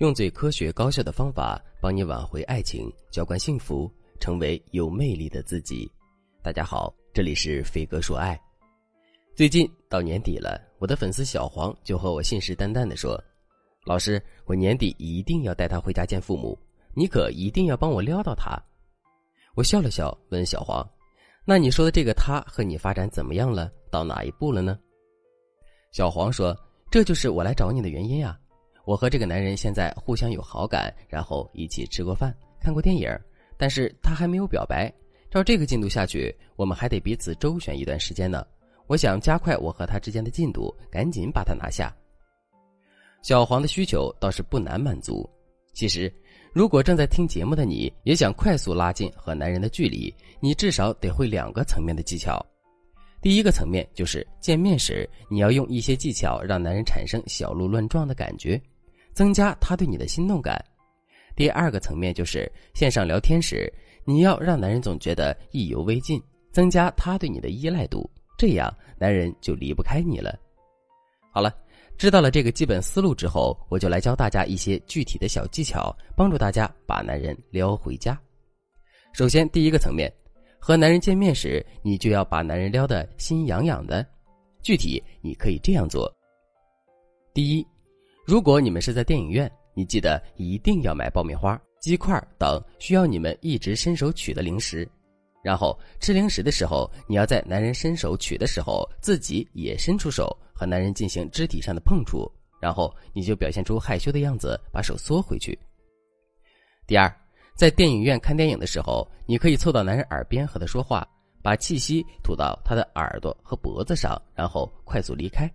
用最科学高效的方法帮你挽回爱情，浇灌幸福，成为有魅力的自己。大家好，这里是飞哥说爱。最近到年底了，我的粉丝小黄就和我信誓旦旦地说：“老师，我年底一定要带他回家见父母，你可一定要帮我撩到他。”我笑了笑，问小黄：“那你说的这个他和你发展怎么样了？到哪一步了呢？”小黄说：“这就是我来找你的原因呀。”我和这个男人现在互相有好感，然后一起吃过饭、看过电影，但是他还没有表白。照这个进度下去，我们还得彼此周旋一段时间呢。我想加快我和他之间的进度，赶紧把他拿下。小黄的需求倒是不难满足。其实，如果正在听节目的你也想快速拉近和男人的距离，你至少得会两个层面的技巧。第一个层面就是见面时，你要用一些技巧让男人产生小鹿乱撞的感觉。增加他对你的心动感。第二个层面就是线上聊天时，你要让男人总觉得意犹未尽，增加他对你的依赖度，这样男人就离不开你了。好了，知道了这个基本思路之后，我就来教大家一些具体的小技巧，帮助大家把男人撩回家。首先，第一个层面，和男人见面时，你就要把男人撩得心痒痒的。具体你可以这样做：第一。如果你们是在电影院，你记得一定要买爆米花、鸡块等需要你们一直伸手取的零食。然后吃零食的时候，你要在男人伸手取的时候，自己也伸出手和男人进行肢体上的碰触。然后你就表现出害羞的样子，把手缩回去。第二，在电影院看电影的时候，你可以凑到男人耳边和他说话，把气息吐到他的耳朵和脖子上，然后快速离开。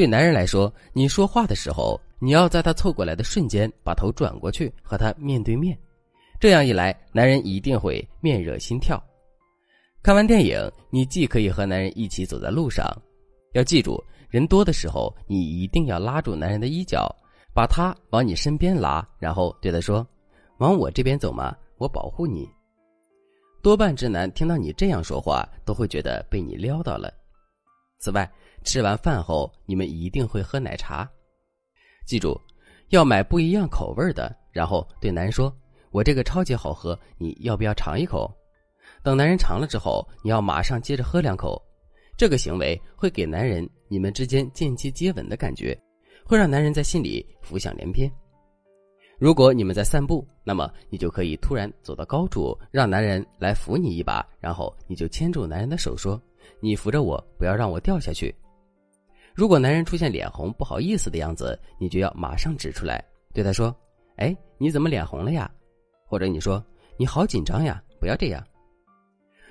对男人来说，你说话的时候，你要在他凑过来的瞬间把头转过去和他面对面，这样一来，男人一定会面热心跳。看完电影，你既可以和男人一起走在路上，要记住，人多的时候，你一定要拉住男人的衣角，把他往你身边拉，然后对他说：“往我这边走嘛，我保护你。”多半直男听到你这样说话，都会觉得被你撩到了。此外，吃完饭后，你们一定会喝奶茶。记住，要买不一样口味的，然后对男人说：“我这个超级好喝，你要不要尝一口？”等男人尝了之后，你要马上接着喝两口。这个行为会给男人你们之间间接接吻的感觉，会让男人在心里浮想联翩。如果你们在散步，那么你就可以突然走到高处，让男人来扶你一把，然后你就牵住男人的手说：“你扶着我，不要让我掉下去。”如果男人出现脸红、不好意思的样子，你就要马上指出来，对他说：“哎，你怎么脸红了呀？”或者你说：“你好紧张呀，不要这样。”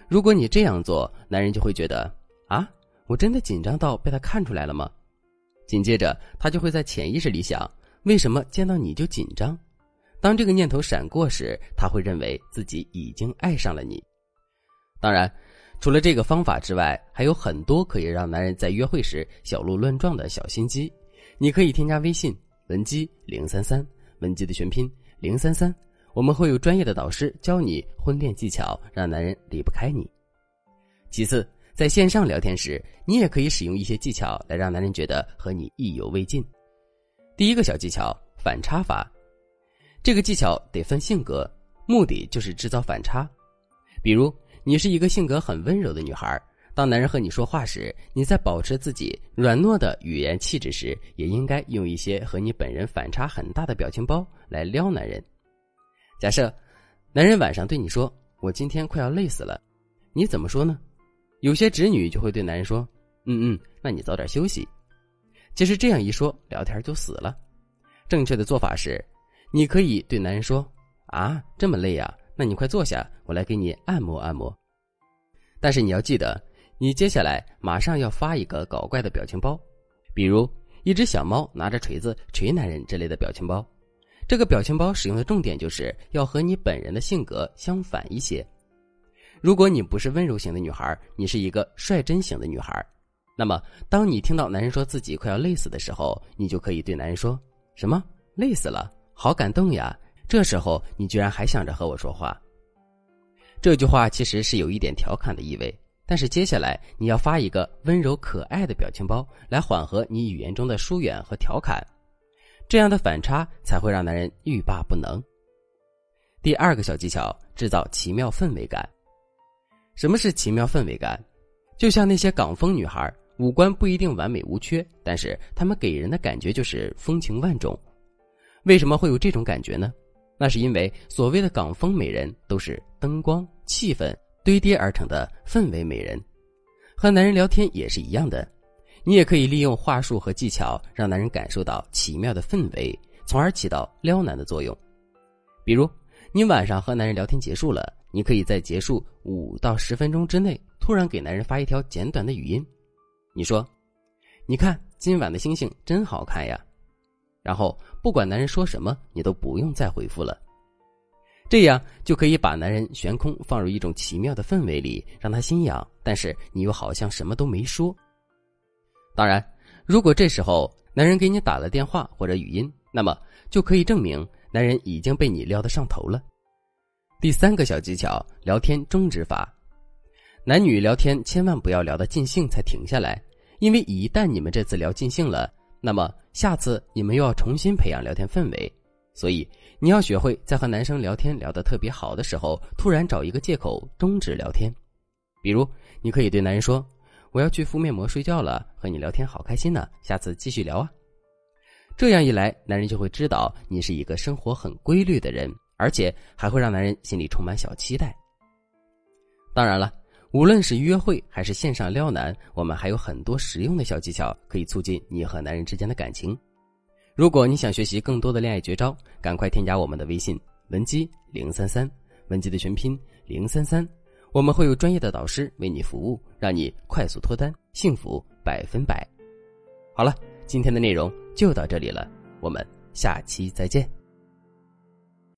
如果你这样做，男人就会觉得：“啊，我真的紧张到被他看出来了吗？”紧接着，他就会在潜意识里想：“为什么见到你就紧张？”当这个念头闪过时，他会认为自己已经爱上了你。当然。除了这个方法之外，还有很多可以让男人在约会时小鹿乱撞的小心机。你可以添加微信文姬零三三，文姬的全拼零三三，我们会有专业的导师教你婚恋技巧，让男人离不开你。其次，在线上聊天时，你也可以使用一些技巧来让男人觉得和你意犹未尽。第一个小技巧反差法，这个技巧得分性格，目的就是制造反差，比如。你是一个性格很温柔的女孩，当男人和你说话时，你在保持自己软糯的语言气质时，也应该用一些和你本人反差很大的表情包来撩男人。假设，男人晚上对你说：“我今天快要累死了。”你怎么说呢？有些直女就会对男人说：“嗯嗯，那你早点休息。”其实这样一说，聊天就死了。正确的做法是，你可以对男人说：“啊，这么累呀。”那你快坐下，我来给你按摩按摩。但是你要记得，你接下来马上要发一个搞怪的表情包，比如一只小猫拿着锤子锤男人之类的表情包。这个表情包使用的重点就是要和你本人的性格相反一些。如果你不是温柔型的女孩，你是一个率真型的女孩，那么当你听到男人说自己快要累死的时候，你就可以对男人说：“什么累死了？好感动呀！”这时候你居然还想着和我说话，这句话其实是有一点调侃的意味。但是接下来你要发一个温柔可爱的表情包来缓和你语言中的疏远和调侃，这样的反差才会让男人欲罢不能。第二个小技巧，制造奇妙氛围感。什么是奇妙氛围感？就像那些港风女孩，五官不一定完美无缺，但是她们给人的感觉就是风情万种。为什么会有这种感觉呢？那是因为所谓的港风美人都是灯光气氛堆叠而成的氛围美人。和男人聊天也是一样的，你也可以利用话术和技巧，让男人感受到奇妙的氛围，从而起到撩男的作用。比如，你晚上和男人聊天结束了。你可以在结束五到十分钟之内，突然给男人发一条简短的语音。你说：“你看今晚的星星真好看呀。”然后不管男人说什么，你都不用再回复了。这样就可以把男人悬空放入一种奇妙的氛围里，让他心痒。但是你又好像什么都没说。当然，如果这时候男人给你打了电话或者语音，那么就可以证明男人已经被你撩得上头了。第三个小技巧：聊天终止法。男女聊天千万不要聊得尽兴才停下来，因为一旦你们这次聊尽兴了，那么下次你们又要重新培养聊天氛围。所以你要学会在和男生聊天聊得特别好的时候，突然找一个借口终止聊天。比如，你可以对男人说：“我要去敷面膜睡觉了，和你聊天好开心呢，下次继续聊啊。”这样一来，男人就会知道你是一个生活很规律的人。而且还会让男人心里充满小期待。当然了，无论是约会还是线上撩男，我们还有很多实用的小技巧可以促进你和男人之间的感情。如果你想学习更多的恋爱绝招，赶快添加我们的微信文姬零三三，文姬的全拼零三三，我们会有专业的导师为你服务，让你快速脱单，幸福百分百。好了，今天的内容就到这里了，我们下期再见。